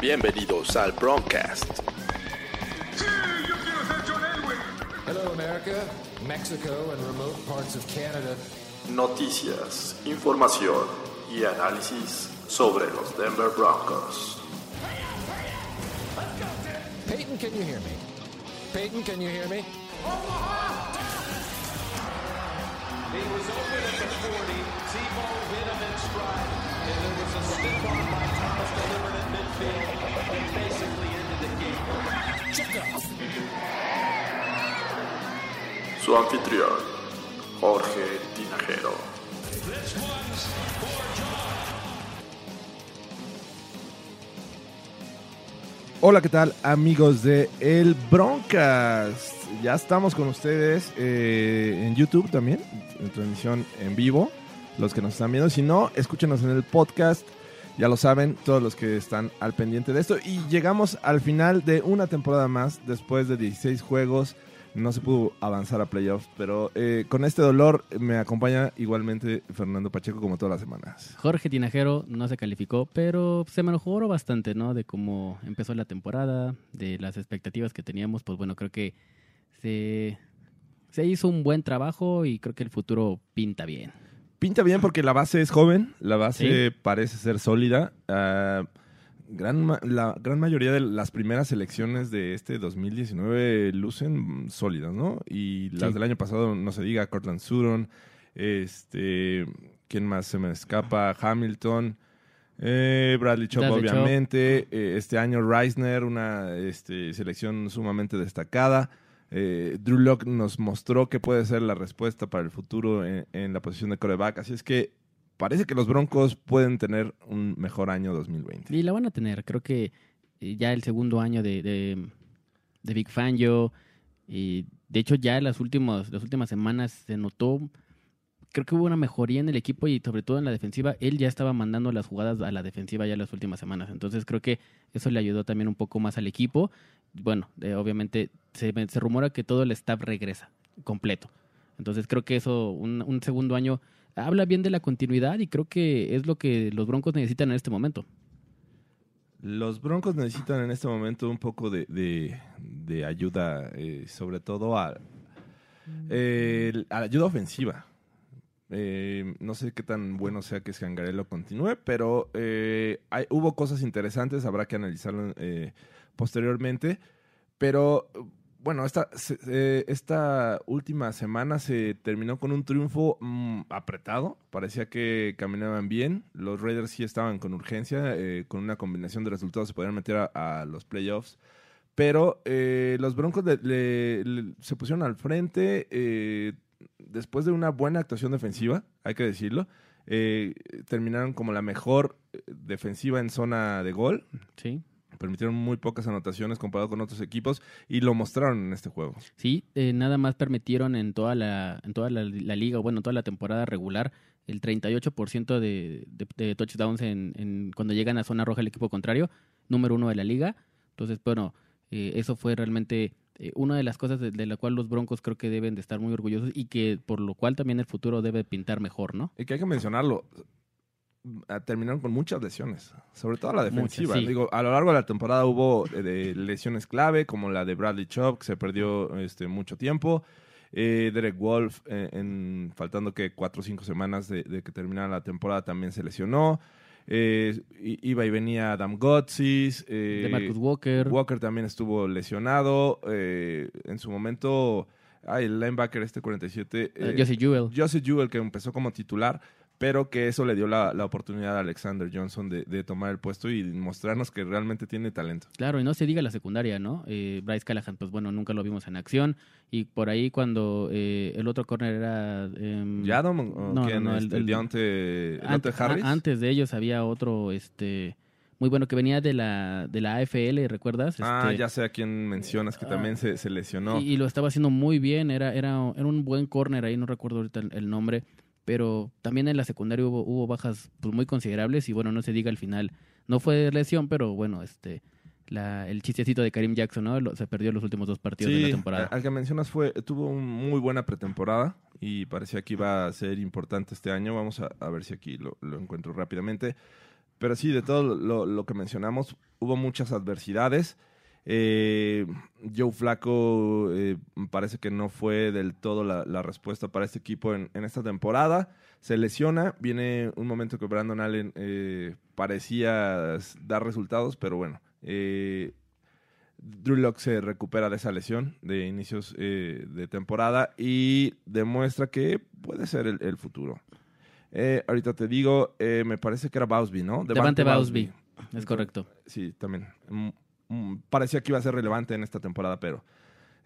Bienvenidos al Broncast. Hello, America, Mexico, and remote parts of Canada. Noticias, información y análisis sobre los Denver Broncos. Peyton, can you hear me? Peyton, can you hear me? Su anfitrión, Jorge Tinajero. Hola, ¿qué tal amigos de El Broncast? Ya estamos con ustedes eh, en YouTube también, en transmisión en vivo, los que nos están viendo. Si no, escúchenos en el podcast, ya lo saben, todos los que están al pendiente de esto. Y llegamos al final de una temporada más, después de 16 juegos. No se pudo avanzar a playoffs, pero eh, con este dolor me acompaña igualmente Fernando Pacheco como todas las semanas. Jorge Tinajero no se calificó, pero se mejoró bastante, ¿no? De cómo empezó la temporada, de las expectativas que teníamos. Pues bueno, creo que se, se hizo un buen trabajo y creo que el futuro pinta bien. Pinta bien porque la base es joven, la base Sí. parece ser sólida. Ah, gran, ma- la gran mayoría de las primeras selecciones de este 2019 lucen sólidas, ¿no? Y las Sí. del año pasado, no se diga, Cortland Sutton, este, ¿quién más se me escapa? Hamilton, eh, Bradley Chubb. obviamente. eh, este año Reisner, una este, selección sumamente destacada. Eh, Drew Lock nos mostró que puede ser la respuesta para el futuro en, en la posición de coreback. Así es que parece que los Broncos pueden tener un mejor año 2020. Y la van a tener, creo que eh, ya el segundo año de, de, de Big Fangio. Y de hecho, ya las últimas, las últimas semanas se notó. Creo que hubo una mejoría en el equipo y sobre todo en la defensiva. Él ya estaba mandando las jugadas a la defensiva ya las últimas semanas. Entonces creo que eso le ayudó también un poco más al equipo. Bueno, obviamente se, se rumora que todo el staff regresa completo. Entonces creo que eso, un, un segundo año, habla bien de la continuidad y creo que es lo que los Broncos necesitan en este momento. Los Broncos necesitan en este momento un poco de, ayuda, eh, sobre todo a, eh, la ayuda ofensiva. Eh, no sé qué tan bueno sea que Scangarello continúe, pero hay- hubo cosas interesantes, habrá que analizarlo posteriormente. Pero bueno, esta, eh, esta última semana se terminó con un triunfo mm, apretado. Parecía que caminaban bien. Los Raiders sí estaban con urgencia. eh, con una combinación de resultados se podían meter a, los playoffs. Pero eh, los Broncos le- se pusieron al frente eh, después de una buena actuación defensiva, hay que decirlo. eh, terminaron como la mejor eh, defensiva en zona de gol. Sí. Permitieron muy pocas anotaciones comparado con otros equipos y lo mostraron en este juego. Sí, eh, nada más permitieron en toda la, en toda la, la liga, bueno, en toda la temporada regular, el 38% de, de, de touchdowns en, en- cuando llegan a zona roja el equipo contrario, número uno de la liga. Entonces, bueno, eh, eso fue realmente eh, una de las cosas de, de la cual los Broncos creo que deben de estar muy orgullosos y que por lo cual también el futuro debe pintar mejor, ¿no? Y que hay que mencionarlo, terminaron con muchas lesiones, sobre todo la defensiva. Muchas, sí. Digo, a lo largo de la temporada hubo eh, lesiones clave, como la de Bradley Chubb, que se perdió este, mucho tiempo. Eh, Derek Wolf, eh, en, faltando que cuatro o cinco semanas de, de que terminara la temporada, también se lesionó. Iba y venía Adam Gotsis. de Marcus Walker. Walker también estuvo lesionado. en su momento, ay, el linebacker este 47. eh, eh, Josie Jewell. Joseph Jewell, que empezó como titular, pero que eso le dio la, la oportunidad a Alexander Johnson de, de tomar el puesto y mostrarnos que realmente tiene talento. Claro, y no se diga la secundaria, ¿no? Eh, Bryce Callahan, pues bueno, nunca lo vimos en acción. Y por ahí cuando eh, el otro corner era... ¿Yadom o no, quién? no, Este, el- el- Deontay- Deontay Antes, Harris? a- antes de ellos había otro, este, muy bueno que venía de la, de la AFL, ¿recuerdas? ah, Este, ya sé a quién mencionas, que ah, también se, se lesionó. y, y lo estaba haciendo muy bien, era, era, era un buen corner ahí, no recuerdo ahorita el, el nombre, pero también en la secundaria hubo, hubo bajas pues, muy considerables y bueno, no se diga al final, no fue lesión, pero bueno, este, la- el chistecito de Karim Jackson, ¿no? Lo- se perdió los últimos dos partidos de la temporada. al que mencionas fue, tuvo una muy buena pretemporada y parecía que iba a ser importante este año. Vamos a, a ver si aquí lo, lo encuentro rápidamente. Pero sí, de todo lo, lo que mencionamos, hubo muchas adversidades. Eh, Joe Flaco eh, parece que no fue del todo la, la respuesta para este equipo en, en esta temporada. Se lesiona, viene un momento que Brandon Allen eh, parecía dar resultados, pero bueno, eh, Drew Lock se recupera de esa lesión de inicios de temporada y demuestra que puede ser el, el futuro. Ahorita te digo, me parece que era Bausby, ¿no? Devante Bausby, es correcto. Sí, también. Mm, parecía que iba a ser relevante en esta temporada, pero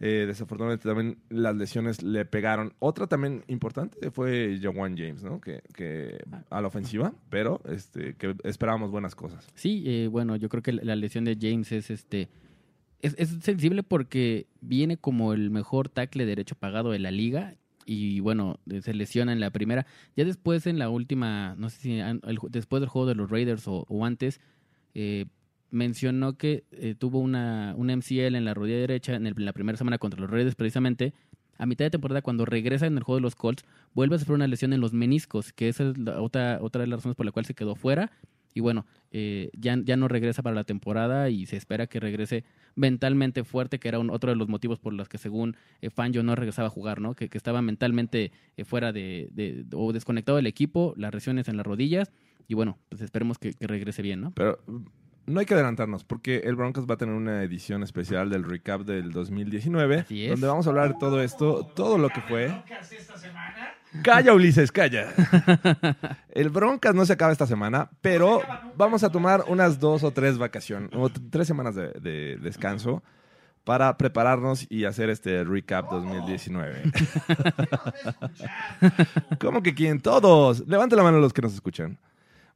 eh, desafortunadamente también las lesiones le pegaron. Otra también importante fue Jawan James, ¿no? Que, que a la ofensiva, pero este, que esperábamos buenas cosas. Sí, eh, bueno, yo creo que la lesión de James es este es, sensible porque viene como el mejor tackle derecho pagado de la liga y bueno, eh, se lesiona en la primera. Ya después en la última, no sé si después del juego de los Raiders o, o antes, eh, mencionó que eh, tuvo una, una MCL en la rodilla derecha en, el- la primera semana contra los Raiders precisamente. A mitad de temporada, cuando regresa en el juego de los Colts, vuelve a sufrir una lesión en los meniscos, que esa es la otra, otra de las razones por la cual se quedó fuera. Y bueno, eh, ya, ya no regresa para la temporada y se espera que regrese mentalmente fuerte, que era un- otro de los motivos por los que según eh, Fangio no regresaba a jugar, ¿no? Que, que estaba mentalmente eh, fuera de, de- o desconectado del equipo, las lesiones en las rodillas y bueno, pues esperemos que, que regrese bien, ¿no? Pero no hay que adelantarnos, porque el Broncos va a tener una edición especial del recap del 2019, Así es. donde vamos a hablar de todo esto, todo lo que fue. Calla, Ulises, calla. El Broncas no se acaba esta semana, pero vamos a tomar unas dos o tres vacaciones, o tres semanas de, de descanso para prepararnos y hacer este recap 2019. ¿Cómo que quién? Todos. Levante la mano los que nos escuchan.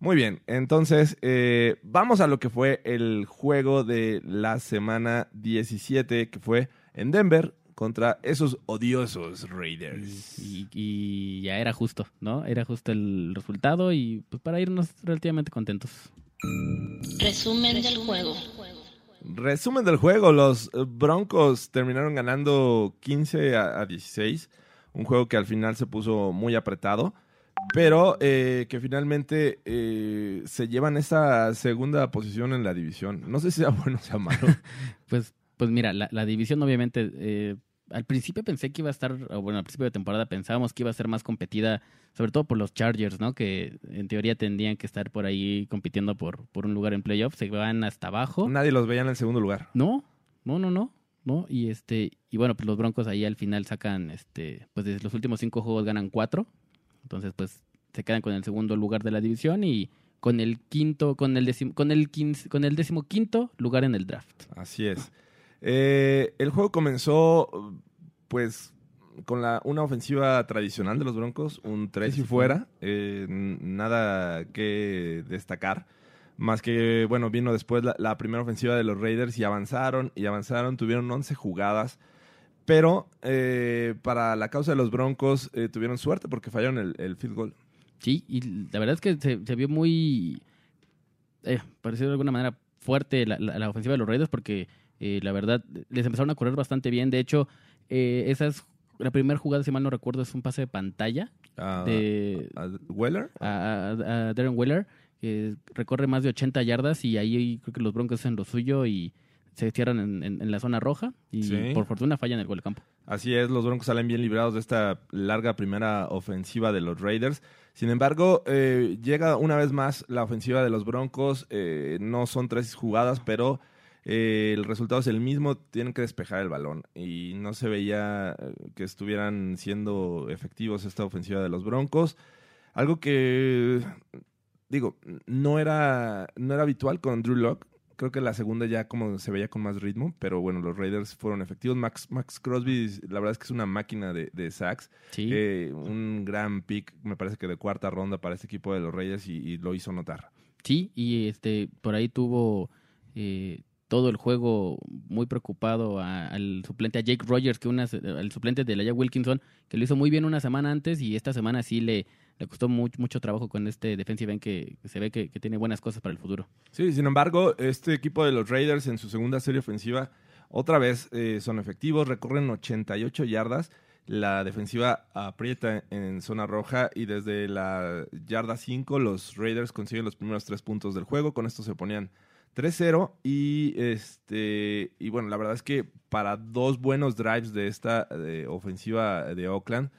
Muy bien, entonces eh, vamos a lo que fue el juego de la semana 17, que fue en Denver contra esos odiosos Raiders. Y, y ya era justo, ¿no? Era justo el resultado y pues para irnos relativamente contentos. Resumen del juego. Resumen del juego, los Broncos terminaron ganando 15 a, a 16, un juego que al final se puso muy apretado, pero eh, que finalmente eh, se llevan esa segunda posición en la división. No sé si sea bueno o sea malo. Pues, pues mira, la, la división obviamente, eh, al principio pensé que iba a estar, bueno, al principio de temporada pensábamos que iba a ser más competida, sobre todo por los Chargers, ¿no? Que en teoría tendrían que estar por ahí compitiendo por, por un lugar en playoffs, se van hasta abajo. Nadie los veía en el segundo lugar. No, no, no, no. ¿no? Y este, y bueno, pues los Broncos ahí al final sacan, este, pues desde los últimos cinco juegos ganan cuatro. Entonces, pues, se quedan con el segundo lugar de la división y con el quinto, con el décimo, con el quince, con el décimo quinto lugar en el draft. Así es. Eh, el juego comenzó, pues, con la, una ofensiva tradicional de los Broncos, un tres y fuera, eh, nada que destacar. Más que, bueno, vino después la, la primera ofensiva de los Raiders y avanzaron y avanzaron, tuvieron 11 jugadas. Pero eh, para la causa de los Broncos eh, tuvieron suerte porque fallaron el, el field goal. Sí, y la verdad es que se, se vio muy, eh, parecido de alguna manera fuerte la, la- la ofensiva de los Raiders porque eh, la verdad les empezaron a correr bastante bien. De hecho, eh, esas, la primera jugada, si mal no recuerdo, es un pase de pantalla Ah, de, a Weller. a, a- a Darren Wheeler, que recorre más de 80 yardas y ahí creo que los Broncos hacen lo suyo y se cierran en, en- en la zona roja y Sí. por fortuna fallan el gol de campo. Así es, los Broncos salen bien librados de esta larga primera ofensiva de los Raiders. Sin embargo, eh, llega una vez más la ofensiva de los Broncos. eh, no son tres jugadas, pero eh, el resultado es el mismo. Tienen que despejar el balón. Y no se veía eh, que estuvieran siendo efectivos esta ofensiva de los Broncos. Algo que, digo, no era, no era habitual con Drew Locke. Creo que la segunda ya como se veía con más ritmo, pero bueno, los Raiders fueron efectivos. Max, Max Crosby, la verdad es que es una máquina de, de sacks. Sí. Eh, un gran pick, me parece que de cuarta ronda para este equipo de los Raiders y, y lo hizo notar. Sí, y este por ahí tuvo eh, todo el juego muy preocupado a- al suplente, a Jake Rogers, que una, al suplente de Laia Wilkinson, que lo hizo muy bien una semana antes y esta semana sí le le costó mucho, trabajo con este defensive end que se ve que, que tiene buenas cosas para el futuro. Sí, sin embargo, este equipo de los Raiders en su segunda serie ofensiva otra vez eh, son efectivos, recorren 88 yardas. La defensiva aprieta en zona roja y desde la yarda 5 los Raiders consiguen los primeros tres puntos del juego. Con esto se ponían 3-0 y este y bueno, la verdad es que para dos buenos drives de esta eh, ofensiva de Oakland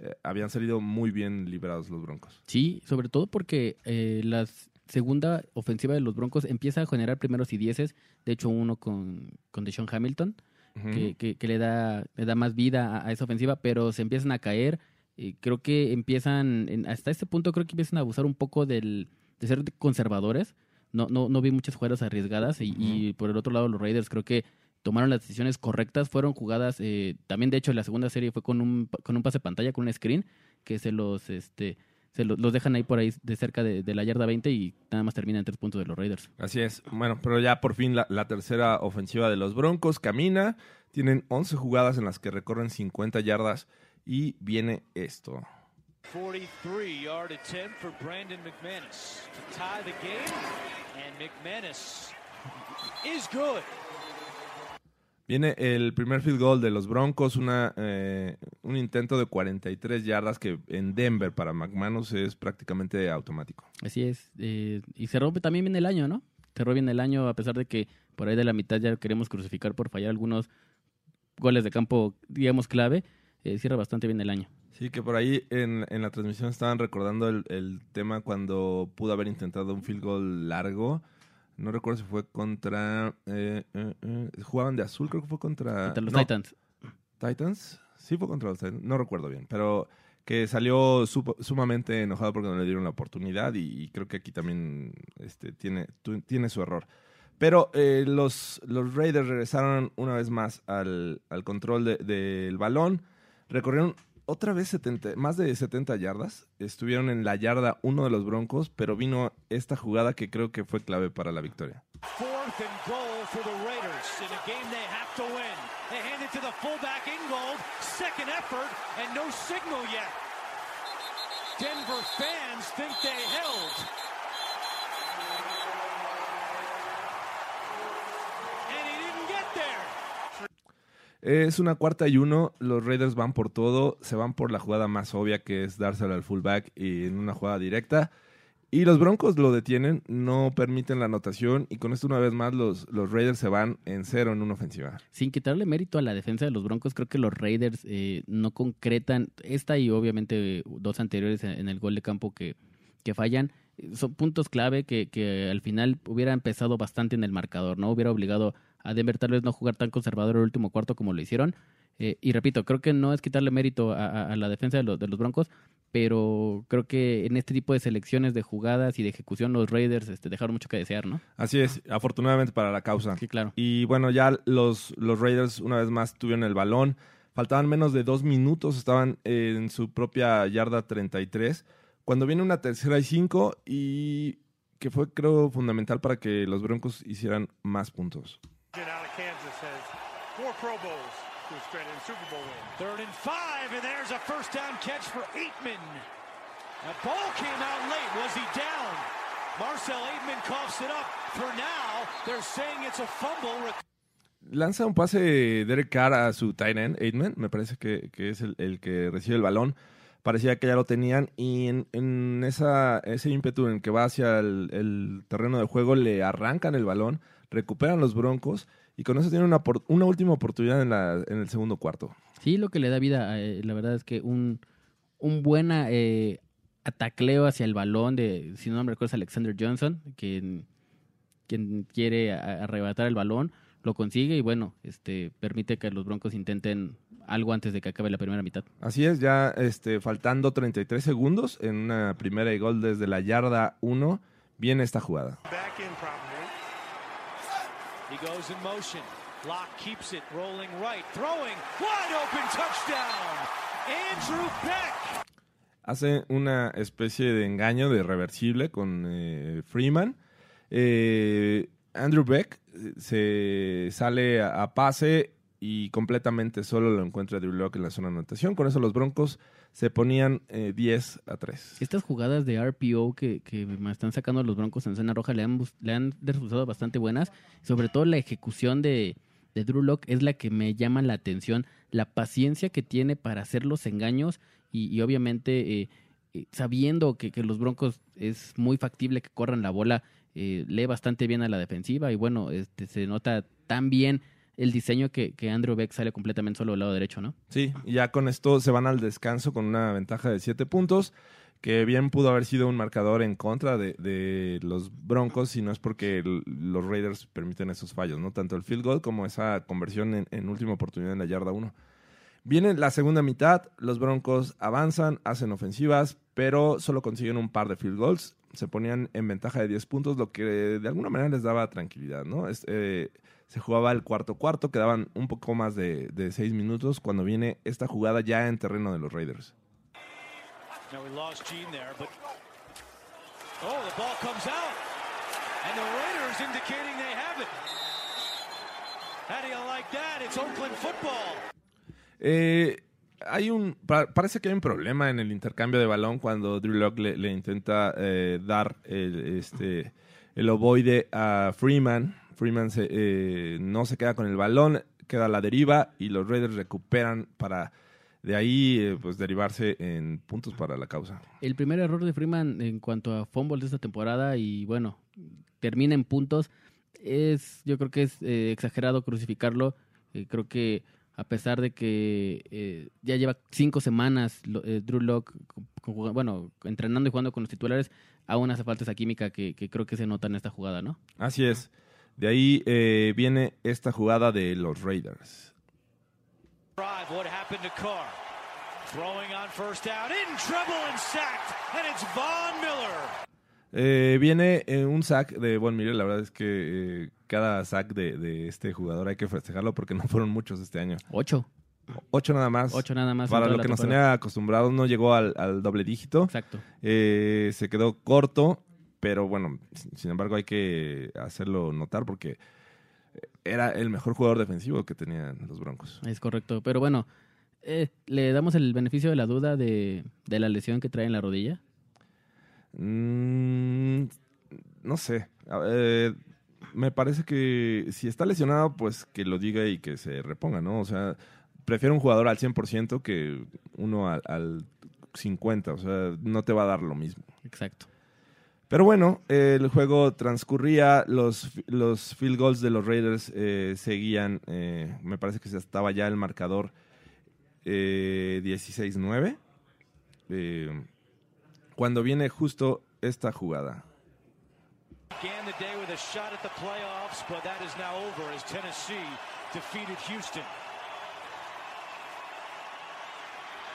eh, habían salido muy bien liberados los Broncos. Sí, sobre todo porque eh, la segunda ofensiva de los Broncos empieza a generar primeros y dieces. De hecho, uno con, con Deshaun Hamilton, que, que- que le, da, le da más vida a, a esa ofensiva, pero se empiezan a caer. Y creo que empiezan, en- hasta este punto, creo que empiezan a abusar un poco del, de ser conservadores. No, no, no vi muchas jugadas arriesgadas. Y, y por el otro lado, los Raiders creo que tomaron las decisiones correctas. Fueron jugadas, eh, también de hecho, la segunda serie fue con un, con un pase pantalla, con un screen, que se los, este, se lo- los dejan ahí por ahí de cerca de, de la yarda 20 y nada más terminan tres puntos de los Raiders. Así es. Bueno, pero ya por fin la, la tercera ofensiva de los Broncos camina. Tienen 11 jugadas en las que recorren 50 yardas y viene esto. 43 yard attempt for Brandon McManus to tie the game, and McManus is good. Viene el primer field goal de los Broncos, una, eh, un intento de 43 yardas que en Denver para McManus es prácticamente automático. Así es. eh, y cerró también bien el año, ¿no? Cerró bien el año a pesar de que por ahí de la mitad ya queremos crucificar por fallar algunos goles de campo, digamos, clave. eh, cierra bastante bien el año. Sí, que por ahí en, en la transmisión estaban recordando el, el tema cuando pudo haber intentado un field goal largo. No recuerdo si fue contra... eh, eh, eh, jugaban de azul, creo que fue contra... Contra los no, Titans. Titans. Sí fue contra los Titans, no recuerdo bien, pero que salió sumamente enojado porque no le dieron la oportunidad y, y creo que aquí también este, tiene, tiene su error. Pero eh, los, los Raiders regresaron una vez más al, al control de- del balón, recorrieron otra vez 70, más de 70 yardas, estuvieron en la yarda uno de los Broncos, pero vino esta jugada que creo que fue clave para la victoria. Fourth and goal for the Raiders in a game they have to win. They hand it to the fullback Ingold. Second effort and no signal yet. Denver fans think they held. And he didn't get there. Es una cuarta y uno, los Raiders van por todo, se van por la jugada más obvia que es dársela al fullback y en una jugada directa. Y los Broncos lo detienen, no permiten la anotación y con esto una vez más los, los Raiders se van en cero en una ofensiva. Sin quitarle mérito a la defensa de los Broncos, creo que los Raiders eh, no concretan esta y obviamente dos anteriores en, el gol de campo que, que fallan. Son puntos clave que, que al final hubiera empezado bastante en el marcador, ¿no? Hubiera obligado a Denver tal vez no jugar tan conservador el último cuarto como lo hicieron. Eh, y repito, creo que no es quitarle mérito a, a- a la defensa de los, de los Broncos, pero creo que en este tipo de selecciones de jugadas y de ejecución los Raiders este, dejaron mucho que desear, ¿no? Así es, afortunadamente para la causa. Sí, claro. Y bueno, ya los, los Raiders una vez más tuvieron el balón. Faltaban menos de dos minutos, estaban en su propia yarda 33. Cuando viene una tercera y cinco y que fue creo fundamental para que los Broncos hicieran más puntos. Out of Kansas has four Pro Bowls to a straight and Super Bowl win. Third and five, and there's a first down catch for Aitman. That ball came out late. Was he down? Marcel Aitman coughs it up. For now, they're saying it's a fumble. Lanza un pase Derek Carr a su tight end, Aitman, me parece que, que es el, el que recibe el balón. Parecía que ya lo tenían y en, en esa, ese ímpetu en que va hacia el, el terreno de juego le arrancan el balón, recuperan los Broncos y con eso tienen una, por- una última oportunidad en, la, en el segundo cuarto. Sí, lo que le da vida, eh, la verdad es que un, un buen eh, atacleo hacia el balón de, si no me recuerdo, es Alexander Johnson, quien, quien quiere a- arrebatar el balón, lo consigue y bueno, este permite que los Broncos intenten algo antes de que acabe la primera mitad. Así es, ya este, faltando 33 segundos en una primera y gol desde la yarda 1, viene esta jugada. Back in. He goes in motion. Locke keeps it rolling right, throwing wide open touchdown. Andrew Beck. hace una especie de engaño de reversible con eh, Freeman. Eh, Andrew Beck eh, se sale a, pase, y completamente solo lo encuentra Drew Lock en la zona de anotación. Con eso los Broncos se ponían eh, 10 a 3. Estas jugadas de RPO que, que me están sacando los Broncos en zona roja le han, le han resultado bastante buenas. Sobre todo la ejecución de, de Drew Lock es la que me llama la atención. La paciencia que tiene para hacer los engaños y, y obviamente eh, eh, sabiendo que, que los Broncos es muy factible que corran la bola, eh, lee bastante bien a la defensiva y bueno, este, se nota tan bien el diseño que, que Andrew Beck sale completamente solo del lado derecho, ¿no? Sí, ya con esto se van al descanso con una ventaja de 7 puntos, que bien pudo haber sido un marcador en contra de, de los Broncos, si no es porque los Raiders permiten esos fallos, ¿no? Tanto el field goal como esa conversión en, última oportunidad en la yarda 1. Viene la segunda mitad, los Broncos avanzan, hacen ofensivas, pero solo consiguen un par de field goals. Se ponían en ventaja de 10 puntos, lo que de alguna manera les daba tranquilidad, ¿no? Es- eh, se jugaba el cuarto cuarto, quedaban un poco más de, de 6 minutos cuando viene esta jugada ya en terreno de los Raiders. Now we lost Gene there, but oh, the ball comes out, and the Raiders indicating they have it. How do you like that? It's Oakland football. Eh, hay un, pa- parece que hay un problema en el intercambio de balón cuando Drew Lock le, le intenta eh, dar el, este, el ovoide a Freeman. Freeman se, eh, no se queda con el balón, queda a la deriva y los Raiders recuperan para de ahí eh, pues derivarse en puntos para la causa. El primer error de Freeman en cuanto a fumbles de esta temporada y bueno, termina en puntos, es yo creo que es eh, exagerado crucificarlo. Eh, creo que a pesar de que eh, ya lleva cinco semanas eh, Drew Lock, bueno, entrenando y jugando con los titulares, aún hace falta esa química que, que creo que se nota en esta jugada, ¿no? Así es. De ahí eh, viene esta jugada de los Raiders. Drive, what happened to Carr? Throwing on first down, in trouble and sacked, and it's Von Miller. Eh, viene eh, un sack de Von Miller. La verdad es que eh, cada sack de, de este jugador hay que festejarlo porque no fueron muchos este año. Ocho. Ocho nada más. Ocho nada más Para lo que nos tenía acostumbrados, no llegó al, al doble dígito. Exacto. Eh, se quedó corto, pero bueno, sin embargo hay que hacerlo notar porque era el mejor jugador defensivo que tenían los Broncos. Es correcto. Pero bueno, eh, le damos el beneficio de la duda de, de la lesión que trae en la rodilla. Mm, no sé. Eh, me parece que si está lesionado, pues que lo diga y que se reponga, ¿no? O sea, prefiero un jugador al 100% que uno al, al 50%. O sea, no te va a dar lo mismo. Exacto. Pero bueno, el juego transcurría, los, los field goals de los Raiders eh, seguían, eh, me parece que estaba ya el marcador eh, 16-9, eh, cuando viene justo esta jugada. Began the day with a shot at the playoffs, but that is now over as Tennessee defeated Houston.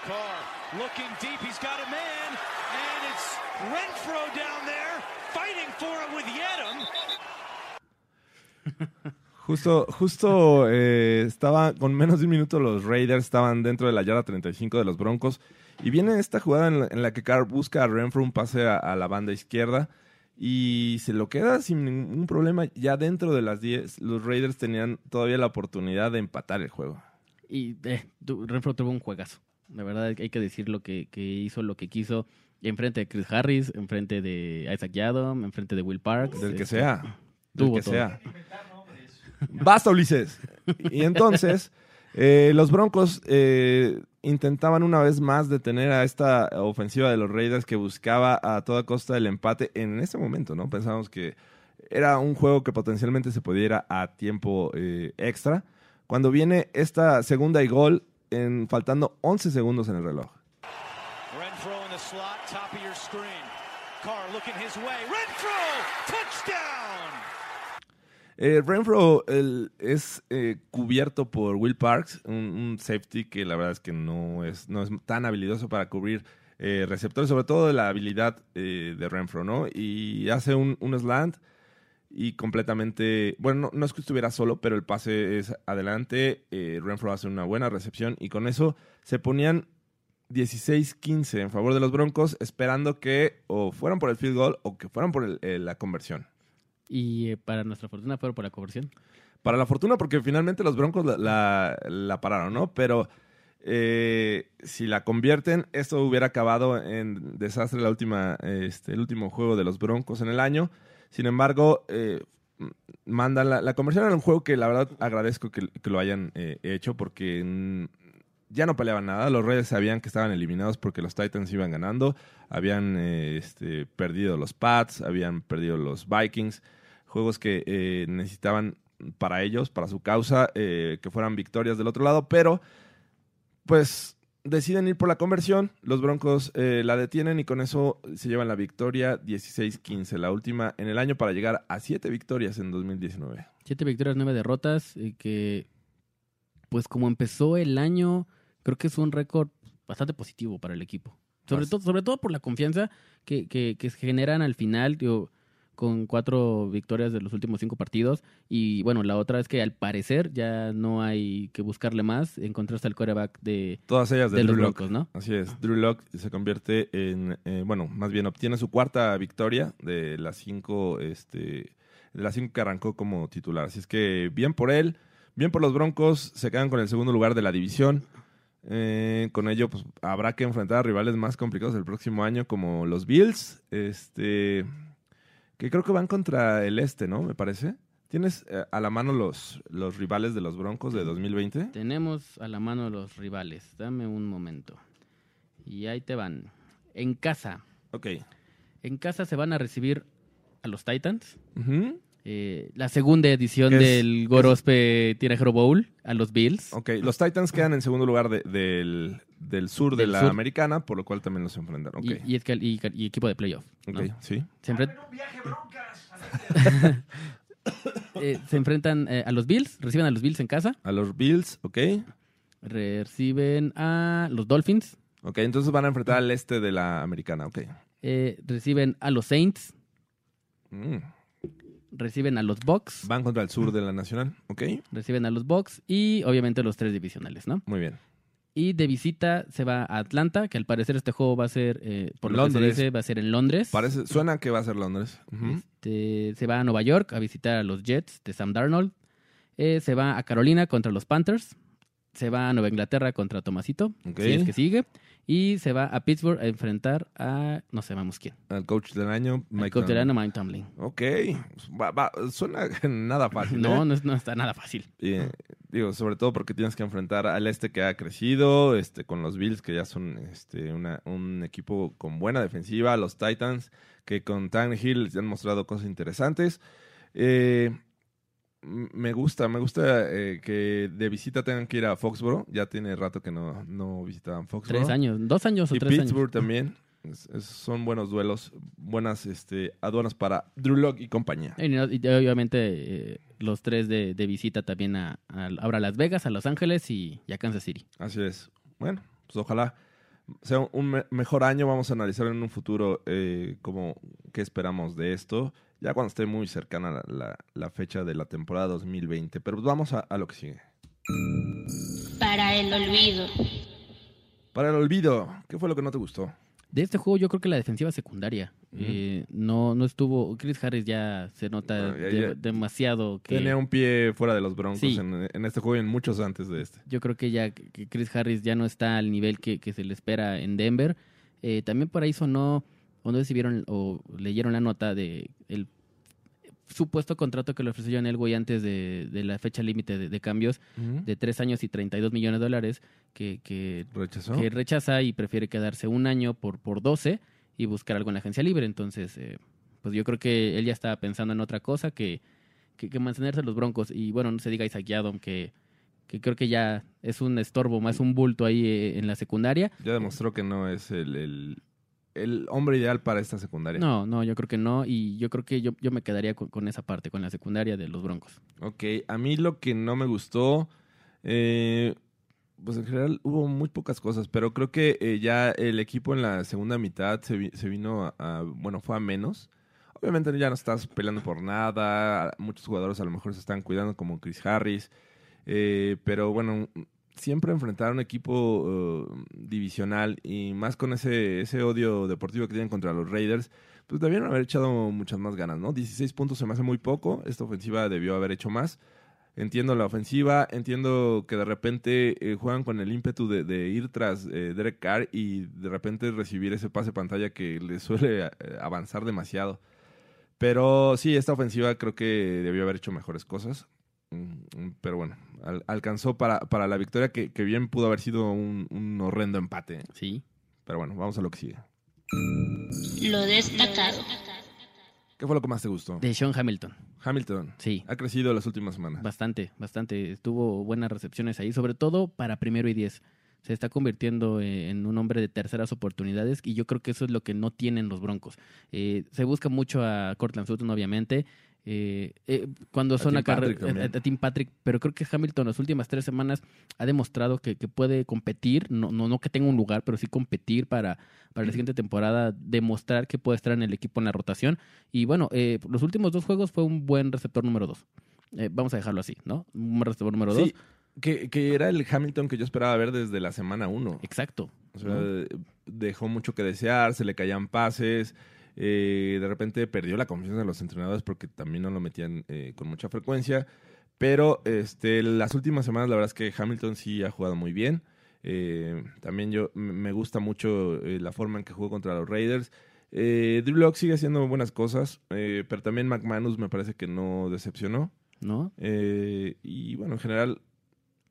Carr looking deep, he's got a man, and it's Renfro down there fighting for it with Yedem. Justo, justo eh, estaba con menos de un minuto los Raiders estaban dentro de la yarda 35 de los Broncos y viene esta jugada en la, en la que Carr busca a Renfro un pase a, a la banda izquierda y se lo queda sin ningún problema. Ya dentro de las 10 los Raiders tenían todavía la oportunidad de empatar el juego. Y eh, Renfro tuvo un juegazo. La verdad hay que decir lo que, que hizo, lo que quiso. Enfrente de Chris Harris, enfrente de Isaac Yadom, enfrente de Will Parks. Del que este, sea. Del tuvo que todo. sea. Basta, Ulises. Y entonces, eh, los Broncos eh, intentaban una vez más detener a esta ofensiva de los Raiders que buscaba a toda costa el empate en ese momento, ¿no? Pensábamos que era un juego que potencialmente se pudiera a tiempo eh, extra. Cuando viene esta segunda y gol, en, faltando 11 segundos en el reloj. Renfro in the slot, top of your screen. Carr looking his way. Renfro! Touchdown! Eh, Renfro el- es eh, cubierto por Will Parks, un, un safety que la verdad es que no es, no es tan habilidoso para cubrir eh, receptores, sobre todo de la habilidad de Renfro, ¿no? Y hace un, un slant y completamente, bueno, no, no es que estuviera solo, pero el pase es adelante, eh, Renfro hace una buena recepción y con eso se ponían 16-15 en favor de los Broncos, esperando que o fueran por el field goal o que fueran por el- eh, la conversión. Y eh, para nuestra fortuna fueron por la conversión. para la fortuna, porque finalmente los Broncos la, la- la pararon, ¿no? Pero eh, si la convierten, esto hubiera acabado en desastre la última, este, el último juego de los Broncos en el año. Sin embargo, eh, mandan la, la conversión en un juego que la verdad agradezco que, lo hayan eh, hecho porque ya no peleaban nada. Los Reyes sabían que estaban eliminados porque los Titans iban ganando. Habían eh, este, perdido los Pats, habían perdido los Vikings. Juegos que eh, necesitaban para ellos, para su causa, que fueran victorias del otro lado. Pero, pues, deciden ir por la conversión. Los Broncos eh, la detienen y con eso se llevan la victoria 16-15, la última en el año para llegar a siete victorias en 2019. Siete victorias, nueve derrotas, eh, que pues como empezó el año, creo que es un récord bastante positivo para el equipo. Sobre, todo, sobre todo por la confianza que, que, que se generan al final, digo, con cuatro victorias de los últimos cinco partidos. Y bueno, la otra es que al parecer ya no hay que buscarle más, encontrarse al quarterback de, Todas ellas de, de los Drew Lock. Broncos, ¿no? Así es, Drew Lock se convierte en, eh, bueno, más bien obtiene su cuarta victoria de las cinco, este, de las cinco que arrancó como titular. Así es que bien por él, bien por los Broncos, se quedan con el segundo lugar de la división. Eh, con ello, pues habrá que enfrentar a rivales más complicados el próximo año, como los Bills, este, que creo que van contra el este, ¿no? Me parece. ¿Tienes eh, a la mano los, los rivales de los Broncos de 2020? Tenemos a la mano los rivales. Dame un momento. Y ahí te van. En casa. Ok. En casa se van a recibir a los Titans. Ujú. Eh, la segunda edición ¿Qué es- del? Gorospe Tirajero Bowl a los Bills. Ok, los Titans quedan en segundo lugar de- del, del sur de Del la sur. americana, por lo cual también los enfrentan. Ok, Y, y es que- y- y equipo de playoff. ¿no? ok, sí. Se, enfren- Eh, se enfrentan eh, a los Bills, reciben a los Bills en casa, A los Bills, ok. reciben a los Dolphins, Ok, entonces van a enfrentar al este de la americana, ok. eh, reciben a los Saints, Mm. Reciben a los Bucks, Van contra el sur de la nacional, ok. reciben a los Bucks y obviamente los tres divisionales, ¿no? Muy bien. Y de visita se va a Atlanta, que al parecer este juego va a ser, eh, por lo que se dice, va a ser en Londres. Parece, suena que va a ser Londres. Este, se va a Nueva York a visitar a los Jets de Sam Darnold. Eh, se va a Carolina contra los Panthers. Se va a Nueva Inglaterra contra Tomasito, Ok. si es que sigue. Y se va a Pittsburgh a enfrentar a no sabemos quién. Al coach del año, Mike coach del año, Mike Tomlin. Ok, va- va- suena nada fácil. No, ¿eh? no, no está nada fácil. Y, eh, digo, sobre todo porque tienes que enfrentar al este que ha crecido, este, con los Bills, que ya son este, una- un equipo con buena defensiva, los Titans, que con Tannehill ya han mostrado cosas interesantes. Eh, me gusta, me gusta eh, que de visita tengan que ir a Foxboro. Ya tiene rato que no, no visitaban Foxboro. Tres años, dos años o Y tres Pittsburgh años. también. Es- es- son buenos duelos, buenas este, aduanas para Drew Lock y compañía. Y, obviamente eh, los tres de, de visita también a, a- ahora a Las Vegas, a Los Ángeles y, y a Kansas City. Así es. Bueno, pues ojalá sea un me- mejor año. Vamos a analizar en un futuro eh, cómo, qué esperamos de esto. Ya cuando esté muy cercana la, la- la fecha de la temporada 2020. Pero pues vamos a, a lo que sigue. Para el olvido. Para el olvido, ¿qué fue lo que no te gustó? De este juego yo creo que la defensiva secundaria eh, no, no estuvo... Chris Harris ya se nota Ah, ya- de- ya. demasiado que... Tenía un pie fuera de los Broncos Sí. en, en este juego y en muchos antes de este. Yo creo que ya que Chris Harris ya no está al nivel que, que se le espera en Denver. Eh, también por ahí sonó, o no sé si vieron o leyeron la nota de el supuesto contrato que le ofreció John Elway antes de, de la fecha límite de, de cambios de tres años y 32 millones de dólares que, que, ¿Rechazó? que rechaza y prefiere quedarse un año por, por 12 y buscar algo en la agencia libre. Entonces, eh, pues yo creo que él ya estaba pensando en otra cosa que, que, que mantenerse los broncos. Y bueno, no se diga Isaac Yadom, que, que creo que ya es un estorbo, más un bulto ahí eh, en la secundaria. Ya demostró que no es el, el, el hombre ideal para esta secundaria. No, no, yo creo que no. Y yo creo que yo, yo me quedaría con, con esa parte, con la secundaria de los broncos. Ok, a mí lo que no me gustó, eh, pues en general hubo muy pocas cosas, pero creo que eh, ya el equipo en la segunda mitad se, vi- se vino a, a- bueno, fue a menos. Obviamente ya no estás peleando por nada, muchos jugadores a lo mejor se están cuidando como Chris Harris, eh, pero bueno, siempre enfrentar a un equipo eh, divisional y más con ese, ese odio deportivo que tienen contra los Raiders, pues debieron haber echado muchas más ganas, ¿no? 16 puntos se me hace muy poco, esta ofensiva debió haber hecho más. Entiendo la ofensiva, entiendo que de repente eh, juegan con el ímpetu de, ir tras eh, Derek Carr y de repente recibir ese pase pantalla que le suele avanzar demasiado. Pero sí, esta ofensiva creo que debió haber hecho mejores cosas. Mm, Pero bueno, al- alcanzó para, para la victoria que, que bien pudo haber sido un, un horrendo empate. ¿eh? Sí. Pero bueno, vamos a lo que sigue. Lo destacado. ¿Qué fue lo que más te gustó? De Sean Hamilton. Hamilton. Sí. Ha crecido las últimas semanas. Bastante, bastante. Tuvo buenas recepciones ahí, sobre todo para primero y diez. Se está convirtiendo eh, en un hombre de terceras oportunidades y yo creo que eso es lo que no tienen los Broncos. Eh, se busca mucho a Cortland Sutton, obviamente. Eh, eh, cuando A son a, Patrick a- a Tim Patrick, pero creo que Hamilton las últimas tres semanas ha demostrado que, que puede competir, no, no, no que tenga un lugar, pero sí competir para, para la siguiente temporada, demostrar que puede estar en el equipo en la rotación. Y bueno, eh, los últimos dos juegos fue un buen receptor número dos. Eh, vamos a dejarlo así, ¿no? Un buen receptor número dos. Que, que era el Hamilton que yo esperaba ver desde la semana 1. Exacto. O sea, dejó mucho que desear, se le caían pases, eh, de repente perdió la confianza de los entrenadores porque también no lo metían eh, con mucha frecuencia. Pero este, las últimas semanas la verdad es que Hamilton sí ha jugado muy bien. Eh, también yo me gusta mucho eh, la forma en que jugó contra los Raiders. Eh, Drew Lock sigue haciendo buenas cosas, pero también McManus me parece que no decepcionó. ¿No? Y bueno, en general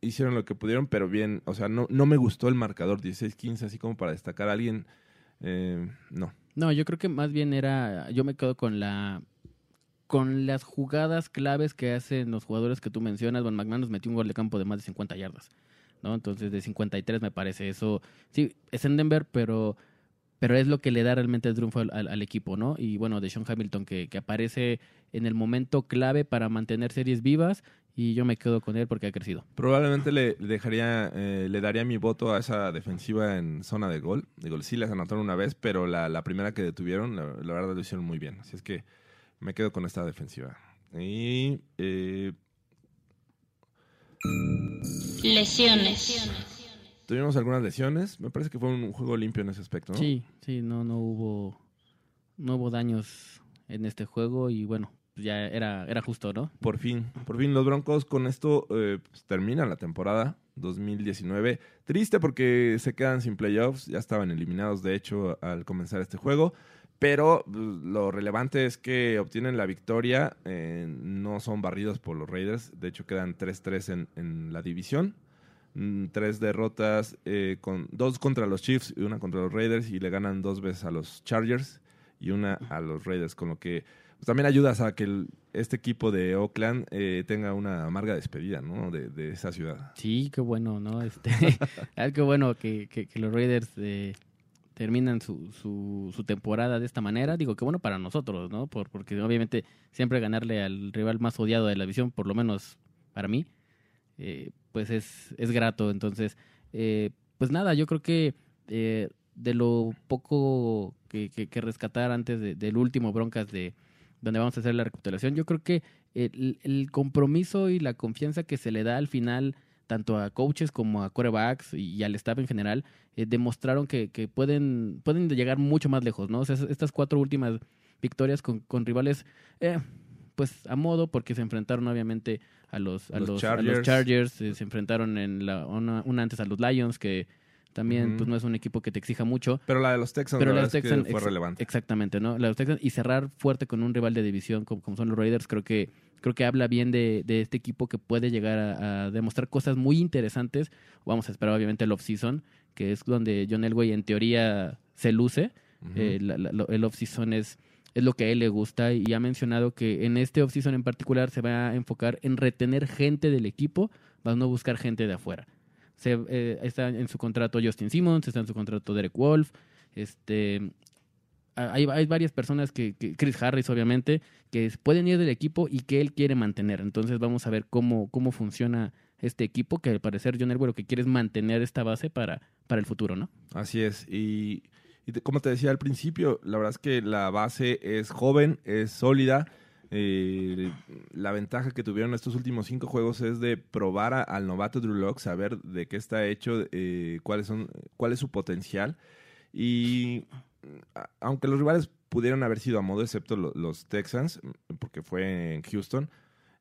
hicieron lo que pudieron, pero bien, o sea, no, no me gustó el marcador 16-15, así como para destacar a alguien. no. No, yo creo que más bien era, yo me quedo con la con las jugadas claves que hacen los jugadores que tú mencionas. Von McManus metió un gol de campo de más de 50 yardas, ¿no? Entonces de 53 me parece eso. Sí, es en Denver, pero pero es lo que le da realmente el triunfo al, al- al equipo, ¿no? Y bueno, de Sean Hamilton que, que aparece en el momento clave para mantener series vivas y yo me quedo con él porque ha crecido. Probablemente le dejaría, eh, le daría mi voto a esa defensiva en zona de gol. Digo, sí les anotaron una vez, pero la, la primera que detuvieron, la, la verdad lo hicieron muy bien. Así es que me quedo con esta defensiva. Y eh, Lesiones. tuvimos algunas lesiones. Me parece que fue un juego limpio en ese aspecto. ¿no? Sí, sí, no, no hubo, no hubo daños en este juego y bueno, ya era, era justo, ¿no? Por fin, por fin los Broncos con esto eh, pues, terminan la temporada 2019. Triste porque se quedan sin playoffs, ya estaban eliminados de hecho al comenzar este juego, pero pues, lo relevante es que obtienen la victoria, eh, no son barridos por los Raiders, de hecho quedan 3-3 en, en la división. Mm, Tres derrotas, eh, con dos contra los Chiefs y una contra los Raiders, y le ganan dos veces a los Chargers y una a los Raiders, con lo que pues, también ayudas a que el- este equipo de Oakland eh, tenga una amarga despedida, ¿no? De, esa ciudad. Sí, qué bueno, ¿no? Este, ah, qué bueno que, que- que los Raiders eh, terminan su, su, su temporada de esta manera. Digo, qué bueno para nosotros, ¿no? Por, porque obviamente siempre ganarle al rival más odiado de la división, por lo menos para mí, eh, pues es, es grato. Entonces, eh, pues nada, yo creo que eh, de lo poco que, que- que rescatar antes de- del último Broncas de donde vamos a hacer la recapitulación, yo creo que el, el compromiso y la confianza que se le da al final tanto a coaches como a quarterbacks y, y al staff en general, eh, demostraron que, que pueden, pueden llegar mucho más lejos, ¿no? O sea, es- estas cuatro últimas victorias con, con rivales, eh, pues a modo, porque se enfrentaron obviamente a los, a Los los, a los Chargers. Chargers, eh, se enfrentaron en la, una, una antes a los Lions, que también pues no es un equipo que te exija mucho. Pero la de los Texans, Pero la es que Texans, fue relevante. Exactamente, ¿no? La de los Texans y cerrar fuerte con un rival de división como, como son los Raiders, creo que creo que habla bien de, de este equipo que puede llegar a, a demostrar cosas muy interesantes. Vamos a esperar obviamente el off-season, que es donde John Elway en teoría se luce. Eh, la- la- lo- el off-season es, es lo que a él le gusta y ha mencionado que en este off-season en particular se va a enfocar en retener gente del equipo, más no buscar gente de afuera. Se, eh, está en su contrato Justin Simmons, está en su contrato Derek Wolf, este, hay, varias personas que, que- Chris Harris obviamente, que pueden ir del equipo y que él quiere mantener. Entonces vamos a ver cómo, cómo funciona este equipo, que al parecer John Elway lo que quiere es mantener esta base para, para el futuro, ¿no? Así es. Y, y como te decía al principio, la verdad es que la base es joven, es sólida. Eh, la ventaja que tuvieron estos últimos cinco juegos es de probar a- al novato Drew Lock, saber de qué está hecho, eh, cuáles son, cuál es su potencial. Y a- aunque los rivales pudieron haber sido a modo, excepto lo- los Texans, porque fue en Houston,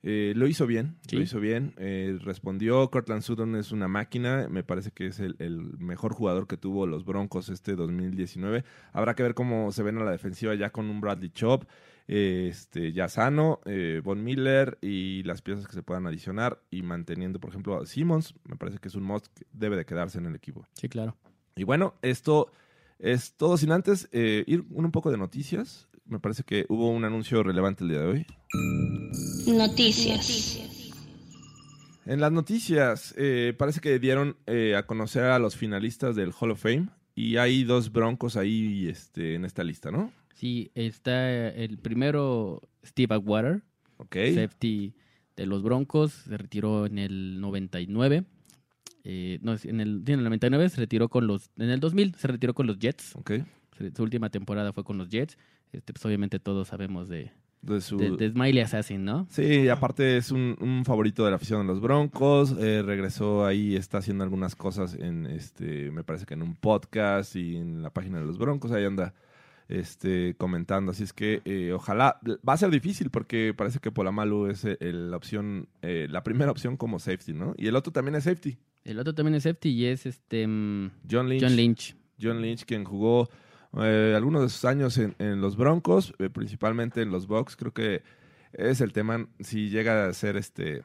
Eh, lo hizo bien, Sí. lo hizo bien. eh, respondió, Cortland Sutton es una máquina, me parece que es el, el mejor jugador que tuvo los Broncos este 2019. Habrá que ver cómo se ven a la defensiva ya con un Bradley Chop, este, ya sano, eh, Von Miller y las piezas que se puedan adicionar y manteniendo, por ejemplo, a Simmons, me parece que es un must que debe de quedarse en el equipo. Sí, claro. Y bueno, esto es todo sin antes eh, ir un, un poco de noticias. Me parece que hubo un anuncio relevante el día de hoy. Noticias. En las noticias, eh, parece que dieron eh, a conocer a los finalistas del Hall of Fame y hay dos broncos ahí este, en esta lista, ¿no? Sí, está el primero, Steve Atwater, safety de los Broncos, se retiró en el 99. Eh, no, en el, en el 99 se retiró con los... En el 2000 se retiró con los Jets. Ok. Su, su última temporada fue con los Jets. Este, pues obviamente todos sabemos de, De su- de, de Smiley Assassin, ¿no? Sí, aparte es un, un favorito de la afición de los Broncos. eh, regresó ahí, está haciendo algunas cosas en este, me parece que en un podcast y en la página de los Broncos. Ahí anda este, comentando. Así es que eh, ojalá. Va a ser difícil porque parece que Polamalu es eh, el- la opción, eh, la primera opción como safety, ¿no? Y el otro también es safety. El otro también es safety y es este mm, John Lynch. John Lynch. John Lynch, quien jugó eh, algunos de sus años en, en los Broncos, principalmente en los Bucks. Creo que es el tema, si llega a ser este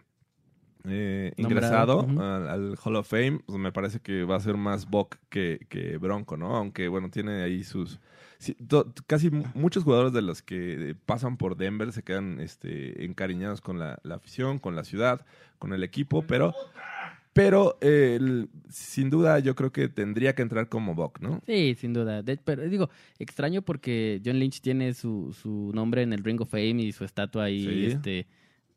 eh, ingresado al, al Hall of Fame, pues me parece que va a ser más Buck que, que Bronco, ¿no? Aunque, bueno, tiene ahí sus... sí, to- casi mu- muchos jugadores de los que pasan por Denver se quedan este, encariñados con la, la afición, con la ciudad, con el equipo, pero... Pero eh, el- sin duda yo creo que tendría que entrar como Buck, ¿no? Sí, sin duda. De- pero digo, extraño porque John Lynch tiene su, su nombre en el Ring of Fame y su estatua ahí, Sí. este,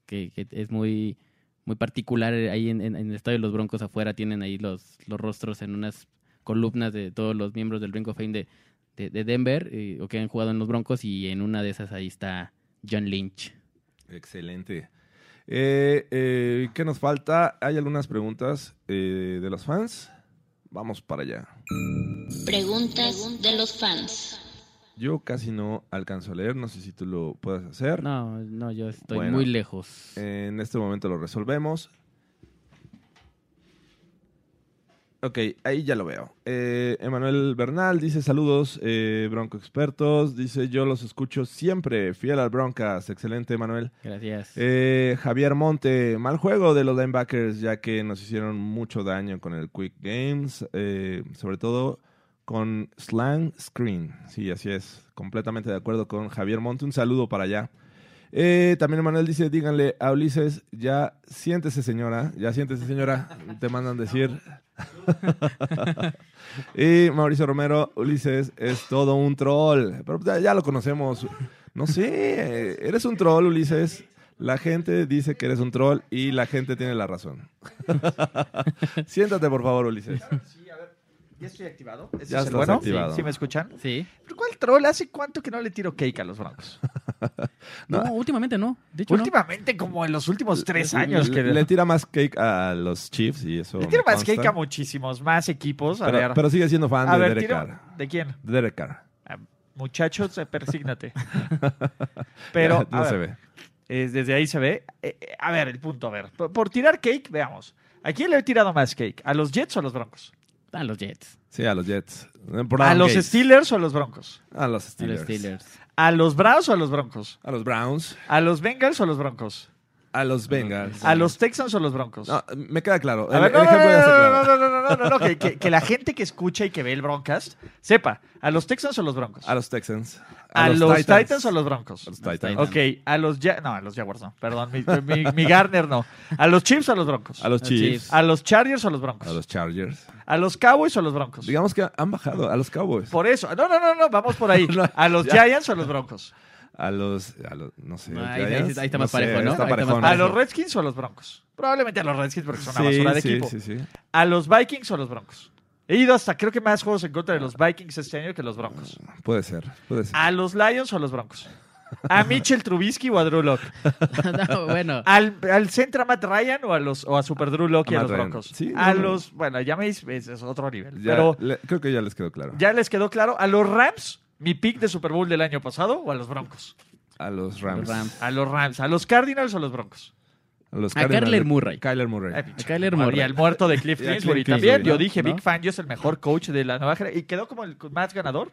que, que es muy, muy particular. Ahí en, en- en el estadio de los Broncos afuera tienen ahí los, los rostros en unas columnas de todos los miembros del Ring of Fame de, de, de Denver eh, o que han jugado en los Broncos y en una de esas ahí está John Lynch. Excelente. Eh, eh, ¿Qué nos falta? Hay algunas preguntas eh, de los fans. Vamos para allá. Preguntas de los fans. Yo casi no alcanzo a leer, no sé si tú lo puedes hacer. No, no, yo estoy Bueno. muy lejos. En este momento lo resolvemos. Ok, ahí ya lo veo. Eh, Emanuel Bernal dice saludos, eh, Bronco Expertos. Dice yo los escucho siempre, fiel al Broncas. Excelente, Emanuel. Gracias. Eh, Javier Monte, mal juego de los linebackers, ya que nos hicieron mucho daño con el Quick Games, eh, sobre todo con Slang Screen. Sí, así es, completamente de acuerdo con Javier Monte. Un saludo para allá. Eh, también Manuel dice, díganle a Ulises, ya siéntese señora, ya siéntese señora, te mandan decir. y Mauricio Romero, Ulises es todo un troll, pero ya, ya lo conocemos. No sé, eres un troll, Ulises. La gente dice que eres un troll y la gente tiene la razón. Siéntate, por favor, Ulises. ¿Ya estoy activado? ¿Este Ya es el bueno? activado. ¿Sí, ¿Sí me escuchan? Sí. ¿Pero cuál troll? ¿Hace cuánto que no le tiro cake a los Broncos? No, últimamente no. De hecho, no. Últimamente, como en los últimos tres años. que Le, le tira más cake a los Chiefs y eso. Le tiro me más cake a muchísimos más equipos. A Pero, ver, pero sigue siendo fan a de ver, Derek tiro- Carr. ¿De quién? De Derek Carr. Ah, Muchachos, eh, persígnate. Pero, Ya, a no se ver, ve. eh, desde ahí se ve. Eh, eh, a ver, el punto, a ver. Por, por tirar cake, veamos. ¿A quién le he tirado más cake? ¿A los Jets o a los Broncos? A los Jets. Sí, a los Jets. ¿A los Gates. Steelers o a los Broncos? A los A Steelers. los Steelers. ¿A los Browns o a los Broncos? A los Browns. ¿A los Bengals o a los Broncos? A los Bengals. ¿A los Texans o los Broncos? No, me queda claro. El, ver, no, no, ejemplo no, claro. no, no, no, no, no, no, que, que- que la gente que escucha y que ve el Broncast sepa, ¿a los Texans o los Broncos? A los Texans. ¿A los, Titans. o los Broncos? A los Titans. Ok, a los Ja- no, a los Jaguars no, perdón, mi, mi, mi Garner no. ¿A los Chiefs o a los Broncos? A los Chiefs. ¿A los Chargers o a los Broncos? A los Chargers. ¿A los Cowboys o a los Broncos? Digamos que han bajado. A los Cowboys. Por eso, no, no, no, no, vamos por ahí. ¿A los ya. Giants o a los Broncos? A los, a los. No sé. No, ahí- ahí está No más sé, parejo, ¿no? Está Ahí está más parejón. ¿A parejo. los Redskins o a los Broncos? Probablemente a los Redskins porque son una Sí, basura de sí, equipo. sí, sí. ¿A los Vikings o a los Broncos? He ido hasta creo que más juegos en contra de los Vikings este año que los Broncos. Puede ser. Puede ser. ¿A los Lions o a los Broncos? ¿A Mitchell Trubisky o a Drew Locke? No, bueno. ¿Al, al centro a Matt Ryan o a, los, o a Super Drew Locke y A Matt los. Broncos? Sí, a no, no. los, bueno, ya me dice, es, es otro nivel. Ya, pero le- creo que ya les quedó claro. ya les quedó claro. ¿A los Rams, mi pick de Super Bowl del año pasado o a los Broncos? A los Rams. Los Rams. A los Rams. ¿A los Cardinals o a los Broncos? Los A Cardinals Kyler Murray. Kyler Murray. Eh, pinche Kyler Murray, Murray. el muerto de Cliff Y a Kingsbury también. Yo dije, ¿No? Big Fangio es el mejor coach de la nueva generación. Y quedó como el más ganador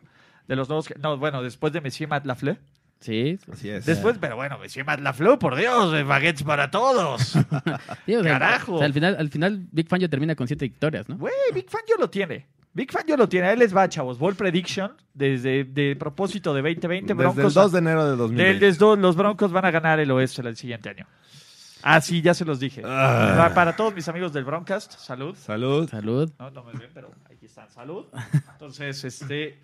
de los nuevos. No, bueno, después de Messi Matt Lafleur. Sí. Así es. Después, pero bueno, Messi Matt Lafleur, por Dios, baguettes para todos. Sí, o sea, Carajo. o sea, al, final, al final, Big Fangio termina con siete victorias, ¿no? Güey, Big Fangio lo tiene. Big Fangio lo tiene. Ahí les va, chavos. Ball Prediction, desde de propósito de 2020. Desde el Broncos 2 de enero de Del 2020. des- dos, los Broncos van a ganar el oeste el siguiente año. Ah, sí, ya se los dije. Ah. Para, para todos mis amigos del Broncast, salud. Salud. Salud. No, no me ven, pero aquí están, salud. Entonces, este.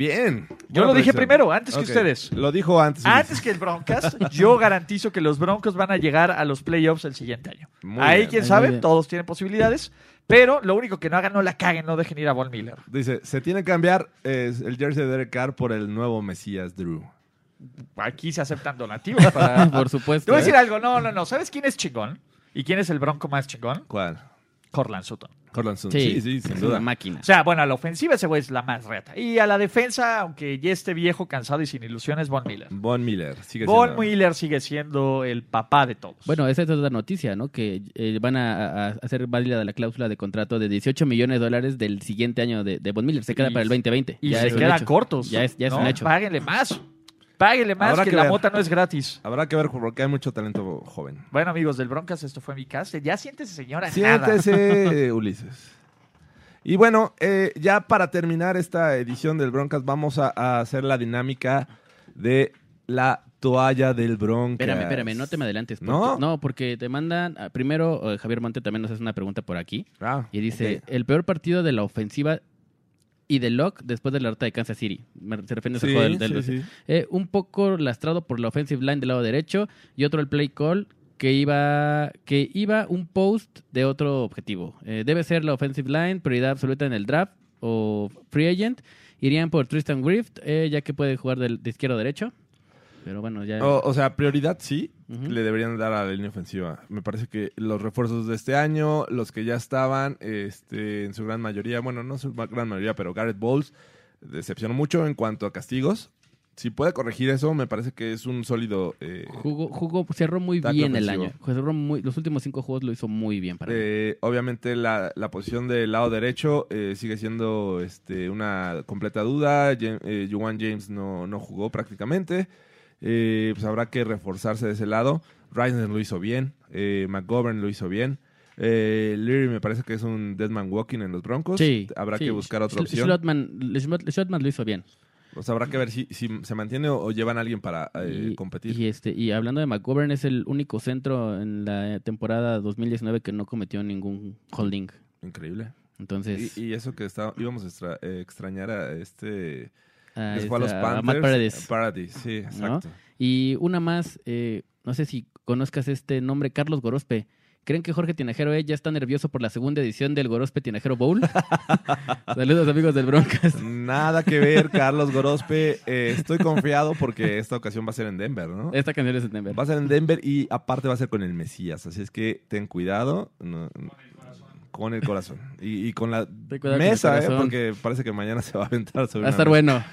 Bien. Yo lo dije primero, antes que ustedes. Lo dijo antes. Antes que el Broncast, yo garantizo que los Broncos van a llegar a los playoffs el siguiente año. Muy Ahí, bien. quién sabe, bien. todos tienen posibilidades. Pero lo único que no hagan, no la caguen, no dejen ir a Von Miller. Dice, se tiene que cambiar eh, el jersey de Derek Carr por el nuevo Mesías Drew. Aquí se aceptan donativos para. Por Te supuesto. voy a ¿eh? decir algo, no, no, no. ¿Sabes quién es chingón? ¿Y quién es el Bronco más chingón? ¿Cuál? Corland Sutton. Cortland Sutton. Sí, Sí, sí, sin es duda. una máquina. O sea, bueno, a la ofensiva ese güey es la más reta. Y a la defensa, aunque ya esté viejo, cansado y sin ilusiones, Von Miller. Von Miller. Sigue Von siendo- Miller sigue siendo el papá de todos. Bueno, esa es otra noticia, ¿no? Que eh, van a, a hacer válida la cláusula de contrato de 18 millones de dólares del siguiente año de, de Von Miller. Se queda Y- para el 2020. y Ya se quedan hecho. cortos. Ya es, ya es ¿no? un hecho. Páguenle más. Páguenle más, Habrá que, que la ver. mota no es gratis. Habrá que ver porque hay mucho talento joven. Bueno, amigos del Broncas, esto fue mi casa. Ya siéntese, señora. Nada. Siéntese, Ulises. Y bueno, eh, ya para terminar esta edición del Broncas, vamos a, a hacer la dinámica de la toalla del Broncas. Espérame, espérame, no te me adelantes. ¿No? porque- no, porque te mandan. ah, Primero, eh, Javier Monte también nos hace una pregunta por aquí. Ah, Y dice: el peor partido de la ofensiva y de Locke después de la derrota de Kansas City. Me- Se refiere a ese juego del- del- sí, sí. Eh, un poco lastrado por la offensive line del lado derecho y otro el play call que iba que iba un post de otro objetivo. Eh, debe ser la offensive line, prioridad absoluta en el draft o free agent. Irían por Tristan Grift, eh, ya que puede jugar del- de izquierdo a derecho. Pero bueno, ya... O, o sea, prioridad sí, Ujú. le deberían dar a la línea ofensiva. Me parece que los refuerzos de este año, los que ya estaban, este, en su gran mayoría, bueno, no su gran mayoría, pero Garrett Bowles decepcionó mucho en cuanto a castigos. Si puede corregir eso, me parece que es un sólido eh, Jugó, jugó, cerró muy bien el ofensivo. año. Cerró muy- los últimos cinco juegos lo hizo muy bien para. Eh, obviamente la, la posición del lado derecho eh, sigue siendo este, una completa duda. Eh, Juwan James no, no jugó prácticamente. Eh, pues habrá que reforzarse de ese lado. Reisner lo hizo bien. Eh, McGovern lo hizo bien. Eh, Leary me parece que es un deadman walking en los Broncos. Sí, Habrá sí. que buscar otra opción. Schlotman lo hizo bien. O sea, habrá que ver si, si se mantiene o, o llevan a alguien para eh, y, competir. y este y hablando de McGovern es el único centro en la temporada 2019 que no cometió ningún holding. Increíble. Entonces, Y, y eso que está, íbamos a extra- eh, extrañar a este... ah, a los Panthers. Matt Paradis. Paradis, sí, exacto. Y una más, eh, no sé si conozcas este nombre, Carlos Gorospe. ¿Creen que Jorge Tinajero eh, ya está nervioso por la segunda edición del Gorospe Tinajero Bowl? Saludos amigos del Broncas. Nada que ver, Carlos Gorospe. Eh, estoy confiado porque esta ocasión va a ser en Denver, ¿no? Esta canción es de Denver. Va a ser en Denver y aparte va a ser con el Mesías. Así es que ten cuidado. no- con el corazón. Y, y con la con mesa, ¿eh? Porque parece que mañana se va a aventar sobre Va a estar mesa. bueno.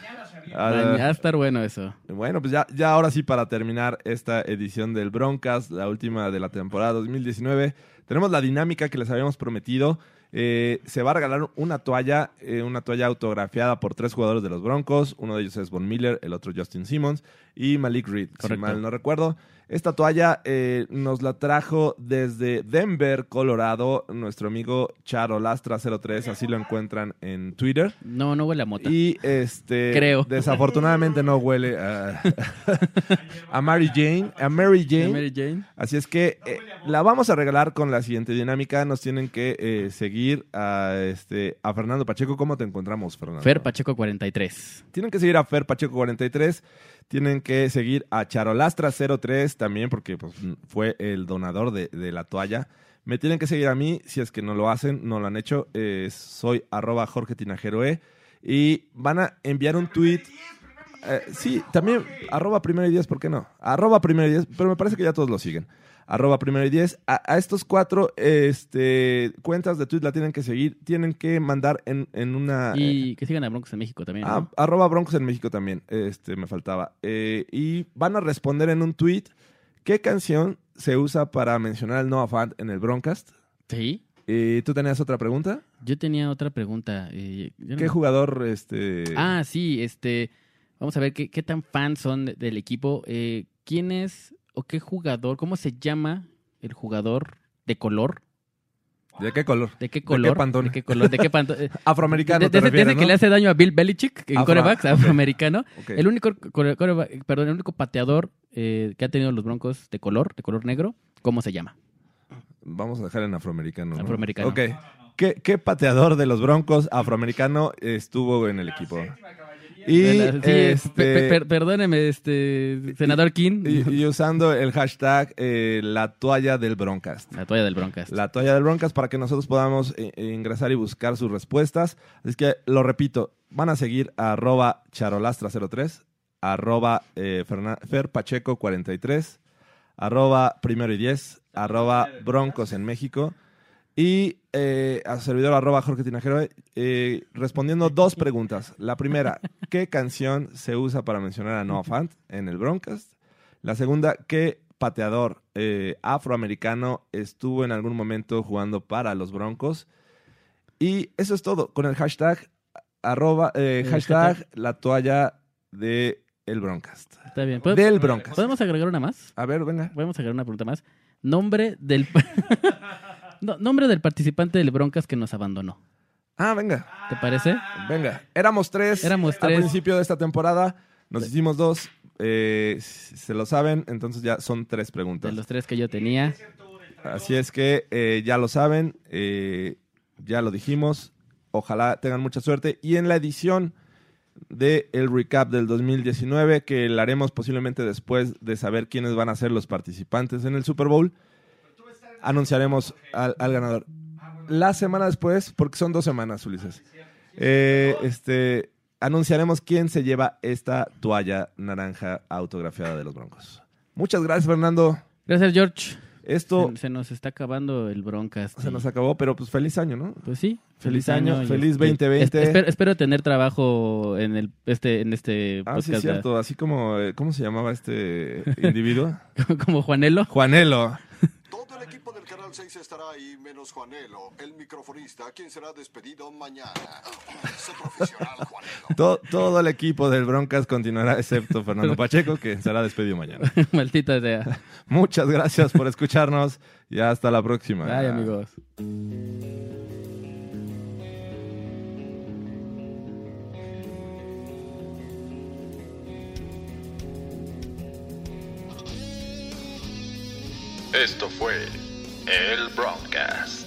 Ah, Va a estar bueno eso. Bueno, pues ya, ya ahora sí para terminar esta edición del Broncas, la última de la temporada 2019, tenemos la dinámica que les habíamos prometido. Eh, se va a regalar una toalla, eh, una toalla autografiada por tres jugadores de los Broncos. Uno de ellos es Von Miller, el otro Justin Simmons y Malik Reed, si Correcto. mal no recuerdo. Esta toalla eh, nos la trajo desde Denver, Colorado, nuestro amigo Charo Lastra 03, así lo encuentran en Twitter. No, no huele a mota. Y este. Creo. Desafortunadamente no huele a, a Mary Jane. A Mary Jane. Mary Jane. Así es que eh, la vamos a regalar con la siguiente dinámica. Nos tienen que eh, seguir a, este, a Fernando Pacheco. ¿Cómo te encontramos, Fernando? Fer Pacheco 43. Tienen que seguir a Fer Pacheco 43. Tienen que seguir a Charolastra 03 también, porque pues, fue el donador de, la toalla. Me tienen que seguir a mí, si es que no lo hacen, no lo han hecho. Eh, soy arroba Jorge Tinajeroe. Y van a enviar un tweet. Eh, sí, también arroba primero y diez, ¿por qué no? Arroba pero me parece que ya todos lo siguen. Arroba primero y diez. A, a estos cuatro este, cuentas de tweet la tienen que seguir. Tienen que mandar en, en una... eh, Y que sigan a Broncos en México también. Ah, ¿no? arroba Broncos en México también, este, me faltaba. Eh, y van a responder en un tweet qué canción se usa para mencionar al Noah Fant en el Broncast. Sí. ¿Y tú tenías otra pregunta? Yo tenía otra pregunta. eh, no- ¿Qué jugador este Ah, sí, este. Vamos a ver qué, qué tan fans son de- del equipo. Eh, ¿Quién es o qué jugador? ¿Cómo se llama el jugador de color? de qué color? ¿De qué qué color? pantón? ¿De qué color? ¿De qué pantón? Eh, Afroamericano de, te de de ese que le hace daño a Bill Belichick en Afro- corebacks, afroamericano. El único, coreback- perdón, el único pateador eh, que ha tenido los Broncos de color, de color negro, ¿cómo se llama? Vamos a dejar en afroamericano. ¿no? Afroamericano. Ok. ¿Qué, qué pateador de los Broncos afroamericano estuvo en el equipo? Y, sí, este, pe- pe- per- perdóneme, este, senador King. y- y usando el hashtag eh, la toalla del Broncast. La toalla del Broncas. La toalla del Broncas para que nosotros podamos eh, eh, ingresar y buscar sus respuestas. Así que lo repito, van a seguir a arroba charolastra03, arroba eh, Ferna- ferpacheco43, arroba primero y diez, arroba broncos en México y eh, a su servidor arroba Jorge Tinajero eh, respondiendo dos preguntas. La primera, ¿qué canción se usa para mencionar a Noah Fant en el Broncast? La segunda, ¿qué pateador eh, afroamericano estuvo en algún momento jugando para los Broncos? Y eso es todo, con el hashtag, arroba, eh, hashtag hashtag. la toalla de el Broncast. Está bien. ¿Pod- Del Broncas. ¿Podemos agregar una más? A ver, venga. Podemos agregar una pregunta más. Nombre del... No, nombre del participante del Broncas que nos abandonó. Ah, venga, ¿Te parece? venga. Éramos tres, Éramos al tres. principio de esta temporada. Nos hicimos dos. eh, se lo saben, entonces ya son tres De preguntas. los tres que yo tenía. Así es que eh, ya lo saben, eh, ya lo dijimos. Ojalá tengan mucha suerte. Y en la edición de el recap del 2019, que la haremos posiblemente después de saber quiénes van a ser los participantes en el Super Bowl, anunciaremos al, al ganador. La semana después, porque son dos semanas, Ulises, eh, este, anunciaremos quién se lleva esta toalla naranja autografiada de los Broncos. Muchas gracias, Fernando. Gracias, George. Esto Se, se nos está acabando el Broncas. se nos acabó, pero pues feliz año, ¿no? Pues sí. Feliz año, feliz y- 2020. es- espero, espero tener trabajo en el este en este Ah, sí, podcast cierto. Así como, eh, ¿cómo se llamaba este individuo? como Juanelo. Juanelo. Todo el equipo Canal 6 estará ahí, menos Juanelo, el microfonista, quien será despedido mañana. Sé profesional, Juanelo. To- todo el equipo del Broncas continuará, excepto Fernando Pacheco, que será despedido mañana. Maldita sea. Muchas gracias por escucharnos y hasta la próxima. Bye, amigos. Esto fue el Broadcast.